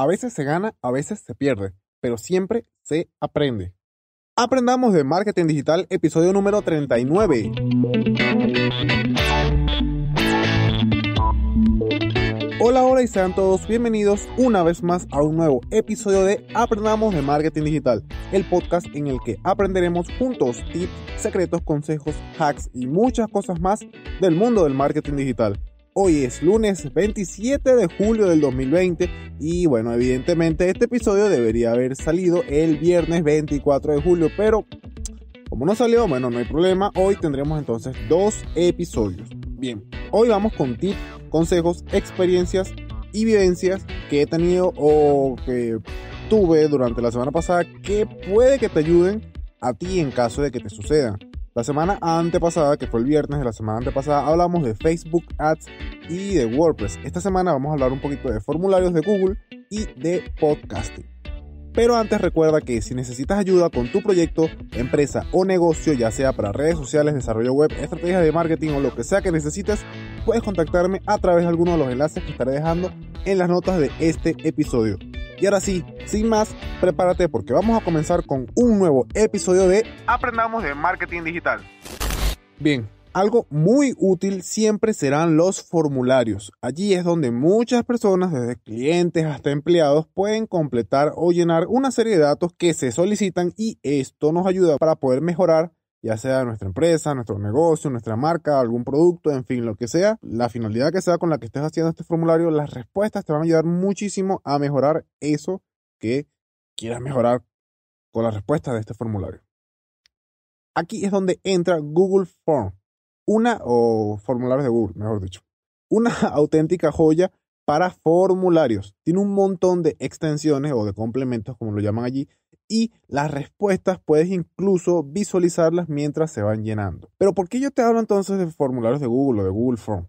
A veces se gana, a veces se pierde, pero siempre se aprende. Aprendamos de marketing digital, episodio número 39. Hola, hola y sean todos bienvenidos una vez más a un nuevo episodio de Aprendamos de Marketing Digital, el podcast en el que aprenderemos juntos tips, secretos, consejos, hacks y muchas cosas más del mundo del marketing digital. Hoy es lunes 27 de julio del 2020 y bueno, evidentemente este episodio debería haber salido el viernes 24 de julio, pero como no salió, bueno, no hay problema. Hoy tendremos entonces dos episodios. Bien, hoy vamos con tips, consejos, experiencias y vivencias que he tenido o que tuve durante la semana pasada que puede que te ayuden a ti en caso de que te sucedan. La semana antepasada, que fue el viernes de la semana antepasada, hablamos de Facebook Ads y de WordPress. Esta semana vamos a hablar un poquito de formularios de Google y de podcasting. Pero antes recuerda que si necesitas ayuda con tu proyecto, empresa o negocio, ya sea para redes sociales, desarrollo web, estrategias de marketing o lo que sea que necesites, puedes contactarme a través de alguno de los enlaces que estaré dejando en las notas de este episodio. Y ahora sí, sin más, prepárate porque vamos a comenzar con un nuevo episodio de Aprendamos de Marketing Digital. Bien, algo muy útil siempre serán los formularios. Allí es donde muchas personas, desde clientes hasta empleados, pueden completar o llenar una serie de datos que se solicitan y esto nos ayuda para poder mejorar ya sea nuestra empresa, nuestro negocio, nuestra marca, algún producto, en fin, lo que sea, la finalidad que sea con la que estés haciendo este formulario, las respuestas te van a ayudar muchísimo a mejorar eso que quieras mejorar con las respuestas de este formulario. Aquí es donde entra Google Form, una, o formularios de Google, mejor dicho, una auténtica joya para formularios. Tiene un montón de extensiones o de complementos, como lo llaman allí, y las respuestas puedes incluso visualizarlas mientras se van llenando. Pero ¿por qué yo te hablo entonces de formularios de Google o de Google Form?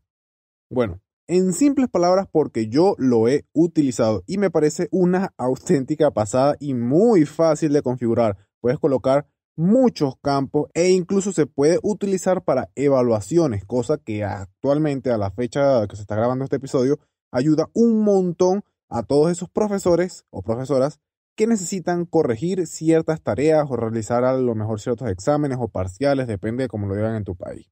Bueno, en simples palabras porque yo lo he utilizado y me parece una auténtica pasada y muy fácil de configurar. Puedes colocar muchos campos e incluso se puede utilizar para evaluaciones, cosa que actualmente a la fecha que se está grabando este episodio ayuda un montón a todos esos profesores o profesoras que necesitan corregir ciertas tareas o realizar a lo mejor ciertos exámenes o parciales, depende de cómo lo digan en tu país.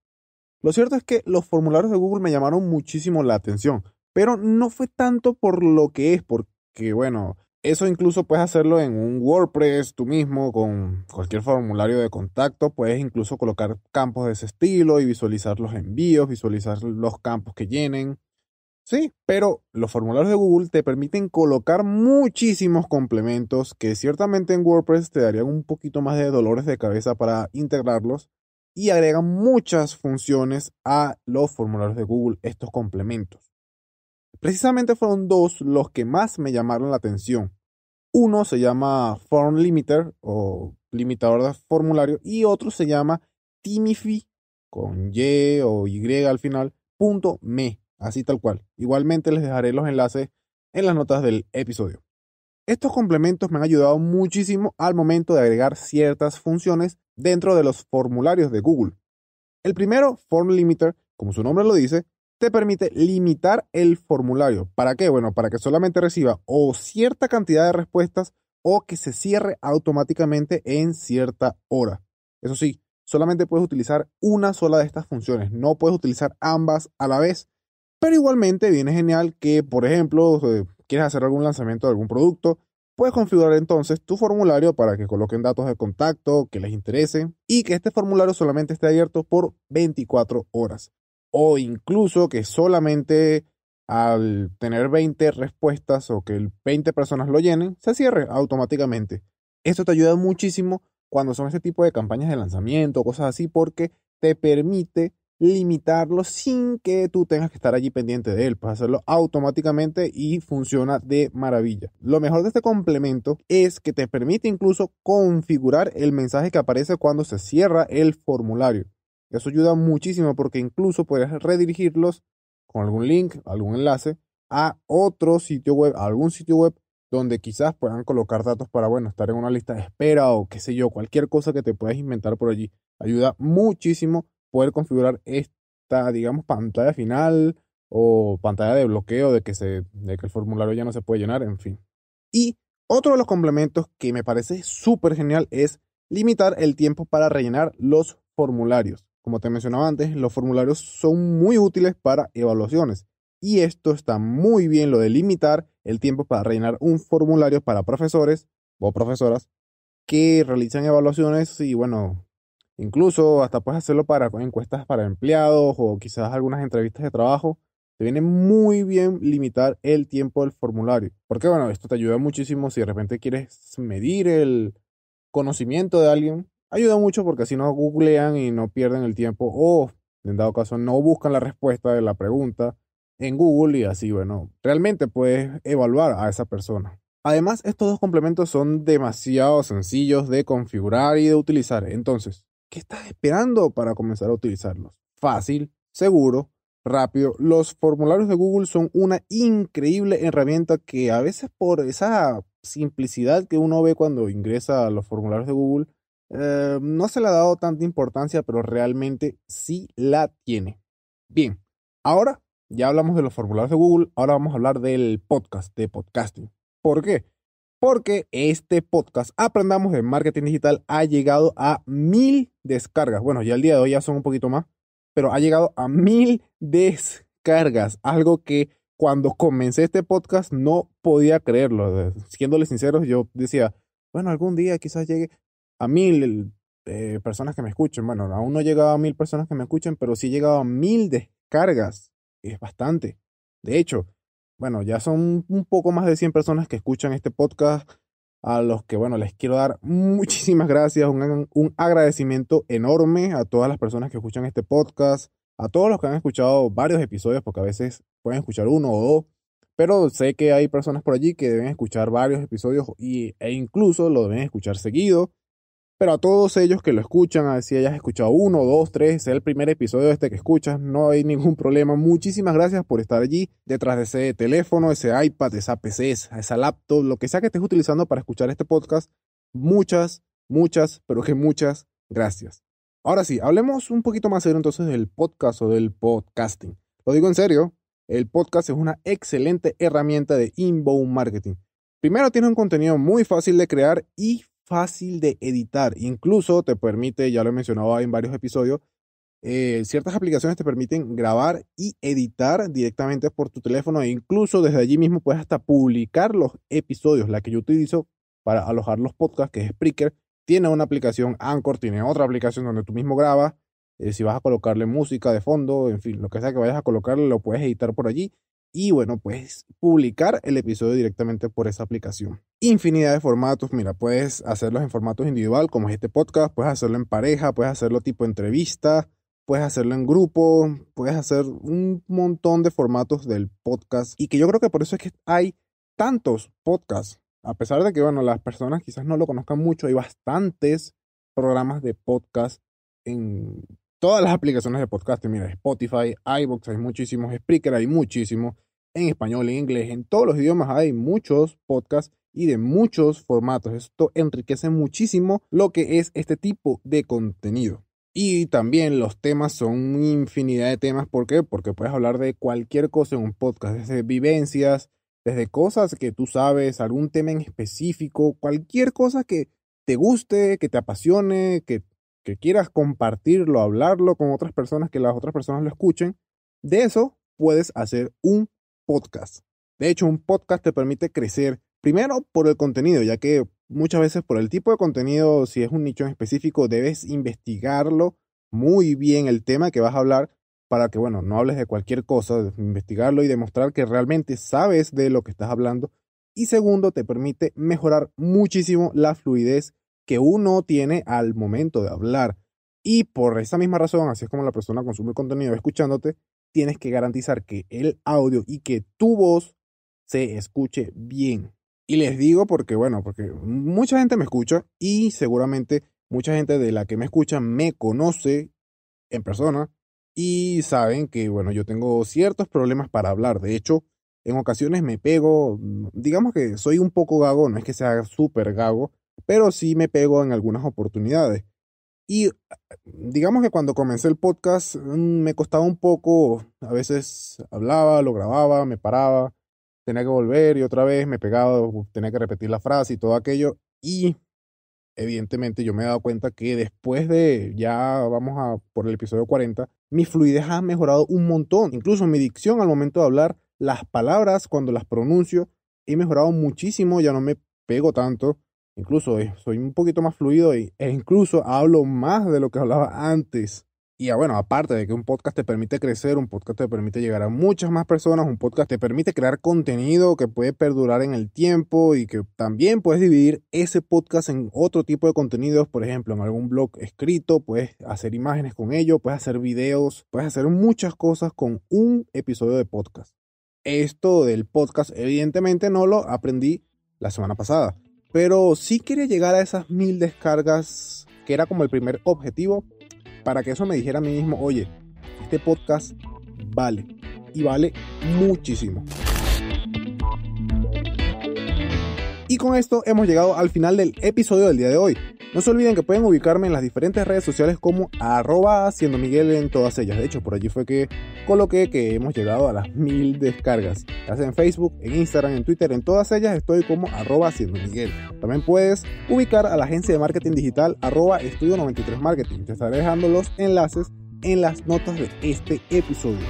Lo cierto es que los formularios de Google me llamaron muchísimo la atención, pero no fue tanto por lo que es, porque bueno, eso incluso puedes hacerlo en un WordPress tú mismo, con cualquier formulario de contacto, puedes incluso colocar campos de ese estilo y visualizar los envíos, visualizar los campos que llenen. Sí, pero los formularios de Google te permiten colocar muchísimos complementos que ciertamente en WordPress te darían un poquito más de dolores de cabeza para integrarlos y agregan muchas funciones a los formularios de Google, estos complementos. Precisamente fueron dos los que más me llamaron la atención. Uno se llama Form Limiter o limitador de formulario y otro se llama Timify con Y o Y al final, punto me así tal cual. Igualmente les dejaré los enlaces en las notas del episodio. Estos complementos me han ayudado muchísimo al momento de agregar ciertas funciones dentro de los formularios de Google. El primero, Form Limiter, como su nombre lo dice, te permite limitar el formulario. ¿Para qué? Bueno, para que solamente reciba o cierta cantidad de respuestas o que se cierre automáticamente en cierta hora. Eso sí, solamente puedes utilizar una sola de estas funciones, no puedes utilizar ambas a la vez pero igualmente viene genial que, por ejemplo, eh, quieres hacer algún lanzamiento de algún producto, puedes configurar entonces tu formulario para que coloquen datos de contacto que les interese y que este formulario solamente esté abierto por 24 horas. O incluso que solamente al tener 20 respuestas o que 20 personas lo llenen, se cierre automáticamente. Esto te ayuda muchísimo cuando son este tipo de campañas de lanzamiento cosas así porque te permite limitarlo sin que tú tengas que estar allí pendiente de él. Puedes hacerlo automáticamente y funciona de maravilla. Lo mejor de este complemento es que te permite incluso configurar el mensaje que aparece cuando se cierra el formulario. Eso ayuda muchísimo porque incluso puedes redirigirlos con algún link, algún enlace a otro sitio web, a algún sitio web donde quizás puedan colocar datos para, bueno, estar en una lista de espera o qué sé yo, cualquier cosa que te puedas inventar por allí. Ayuda muchísimo poder configurar esta, digamos, pantalla final o pantalla de bloqueo de que, se, de que el formulario ya no se puede llenar, en fin. Y otro de los complementos que me parece súper genial es limitar el tiempo para rellenar los formularios. Como te mencionaba antes, los formularios son muy útiles para evaluaciones. Y esto está muy bien, lo de limitar el tiempo para rellenar un formulario para profesores o profesoras que realizan evaluaciones y bueno, incluso hasta puedes hacerlo para encuestas para empleados o quizás algunas entrevistas de trabajo. Te viene muy bien limitar el tiempo del formulario. Porque bueno, esto te ayuda muchísimo si de repente quieres medir el conocimiento de alguien. Ayuda mucho porque así no googlean y no pierden el tiempo o en dado caso no buscan la respuesta de la pregunta en Google y así, bueno, realmente puedes evaluar a esa persona. Además, estos dos complementos son demasiado sencillos de configurar y de utilizar. Entonces, ¿qué estás esperando para comenzar a utilizarlos? Fácil, seguro, rápido. Los formularios de Google son una increíble herramienta que a veces por esa simplicidad que uno ve cuando ingresa a los formularios de Google, eh, no se le ha dado tanta importancia, pero realmente sí la tiene. Bien, ahora ya hablamos de los formularios de Google, ahora vamos a hablar del podcast, de podcasting. ¿Por qué? Porque este podcast, Aprendamos de Marketing Digital, ha llegado a mil descargas. Bueno, ya el día de hoy ya son un poquito más, pero ha llegado a mil descargas. Algo que cuando comencé este podcast no podía creerlo. Siéndole sinceros, yo decía, bueno, algún día quizás llegue a mil eh, personas que me escuchen. Bueno, aún no he llegado a mil personas que me escuchen, pero sí he llegado a mil descargas. Es bastante. De hecho, bueno, ya son un poco más de 100 personas que escuchan este podcast, a los que, bueno, les quiero dar muchísimas gracias, un, un, agradecimiento enorme a todas las personas que escuchan este podcast, a todos los que han escuchado varios episodios, porque a veces pueden escuchar uno o dos, pero sé que hay personas por allí que deben escuchar varios episodios y, e incluso lo deben escuchar seguido. Pero a todos ellos que lo escuchan, a si hayas escuchado uno, dos, tres, sea el primer episodio este que escuchas, no hay ningún problema. Muchísimas gracias por estar allí, detrás de ese teléfono, ese iPad, esa PC, esa laptop, lo que sea que estés utilizando para escuchar este podcast. Muchas, muchas, pero que muchas gracias. Ahora sí, hablemos un poquito más serio entonces del podcast o del podcasting. Lo digo en serio, el podcast es una excelente herramienta de inbound marketing. Primero tiene un contenido muy fácil de crear y fácil de editar. Incluso te permite, ya lo he mencionado en varios episodios, eh, ciertas aplicaciones te permiten grabar y editar directamente por tu teléfono e incluso desde allí mismo puedes hasta publicar los episodios. La que yo utilizo para alojar los podcasts, que es Spreaker, tiene una aplicación Anchor, tiene otra aplicación donde tú mismo grabas. Eh, si vas a colocarle música de fondo, en fin, lo que sea que vayas a colocarle, lo puedes editar por allí y bueno, puedes publicar el episodio directamente por esa aplicación. Infinidad de formatos, mira, puedes hacerlos en formatos individual, como es este podcast, puedes hacerlo en pareja, puedes hacerlo tipo entrevista, puedes hacerlo en grupo, puedes hacer un montón de formatos del podcast y que yo creo que por eso es que hay tantos podcasts, a pesar de que, bueno, las personas quizás no lo conozcan mucho, hay bastantes programas de podcast en todas las aplicaciones de podcast, mira, Spotify, iBox, hay muchísimos, Spreaker, hay muchísimos, en español, en inglés, en todos los idiomas hay muchos podcasts y de muchos formatos. Esto enriquece muchísimo lo que es este tipo de contenido. Y también los temas son infinidad de temas. ¿Por qué? Porque puedes hablar de cualquier cosa en un podcast, desde vivencias, desde cosas que tú sabes, algún tema en específico, cualquier cosa que te guste, que te apasione, que que quieras compartirlo, hablarlo con otras personas, que las otras personas lo escuchen, de eso puedes hacer un podcast. De hecho, un podcast te permite crecer primero por el contenido, ya que muchas veces por el tipo de contenido, si es un nicho en específico, debes investigarlo muy bien el tema que vas a hablar para que, bueno, no hables de cualquier cosa, investigarlo y demostrar que realmente sabes de lo que estás hablando. Y segundo, te permite mejorar muchísimo la fluidez que uno tiene al momento de hablar. Y por esa misma razón, así es como la persona consume contenido escuchándote, tienes que garantizar que el audio y que tu voz se escuche bien. Y les digo porque, bueno, porque mucha gente me escucha y seguramente mucha gente de la que me escucha me conoce en persona y saben que, bueno, yo tengo ciertos problemas para hablar. De hecho, en ocasiones me pego, digamos que soy un poco gago, no es que sea súper gago, pero sí me pego en algunas oportunidades. Y digamos que cuando comencé el podcast mm, me costaba un poco, a veces hablaba, lo grababa, me paraba, tenía que volver y otra vez me pegaba, tenía que repetir la frase y todo aquello. Y evidentemente yo me he dado cuenta que después de ya vamos a por el episodio 40, mi fluidez ha mejorado un montón. Incluso mi dicción al momento de hablar, las palabras cuando las pronuncio, he mejorado muchísimo, ya no me pego tanto. Incluso soy un poquito más fluido e incluso hablo más de lo que hablaba antes. Y bueno, aparte de que un podcast te permite crecer, un podcast te permite llegar a muchas más personas, un podcast te permite crear contenido que puede perdurar en el tiempo y que también puedes dividir ese podcast en otro tipo de contenidos, por ejemplo, en algún blog escrito, puedes hacer imágenes con ello, puedes hacer videos, puedes hacer muchas cosas con un episodio de podcast. Esto del podcast evidentemente no lo aprendí la semana pasada, pero sí quería llegar a esas mil descargas, que era como el primer objetivo para que eso me dijera a mí mismo, oye, este podcast vale y vale muchísimo. Y con esto hemos llegado al final del episodio del día de hoy. No se olviden que pueden ubicarme en las diferentes redes sociales como arroba Miguel en todas ellas. De hecho, por allí fue que coloqué que hemos llegado a las mil descargas. Sea en Facebook, en Instagram, en Twitter, en todas ellas estoy como arroba haciendo Miguel. También puedes ubicar a la agencia de marketing digital arroba estudio 93 marketing. Te estaré dejando los enlaces en las notas de este episodio.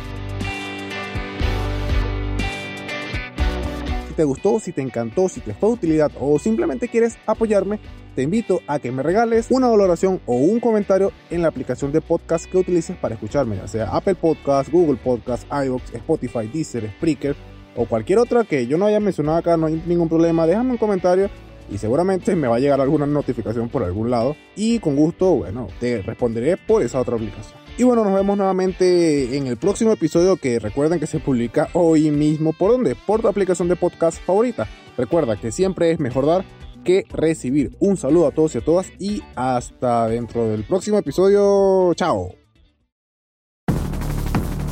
Te gustó, si te encantó, si te fue de utilidad o simplemente quieres apoyarme, te invito a que me regales una valoración o un comentario en la aplicación de podcast que utilices para escucharme, ya sea Apple Podcast, Google Podcast, iVoox, Spotify, Deezer, Spreaker o cualquier otra que yo no haya mencionado acá, no hay ningún problema, déjame un comentario y seguramente me va a llegar alguna notificación por algún lado y con gusto, bueno, te responderé por esa otra aplicación. Y bueno, nos vemos nuevamente en el próximo episodio que recuerden que se publica hoy mismo. ¿Por dónde? Por tu aplicación de podcast favorita. Recuerda que siempre es mejor dar que recibir. Un saludo a todos y a todas y hasta dentro del próximo episodio. Chao.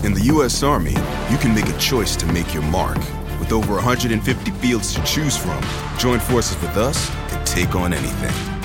In the US Army, you can make a choice to make your mark. With over 150 fields to choose from, join forces with us and take on anything.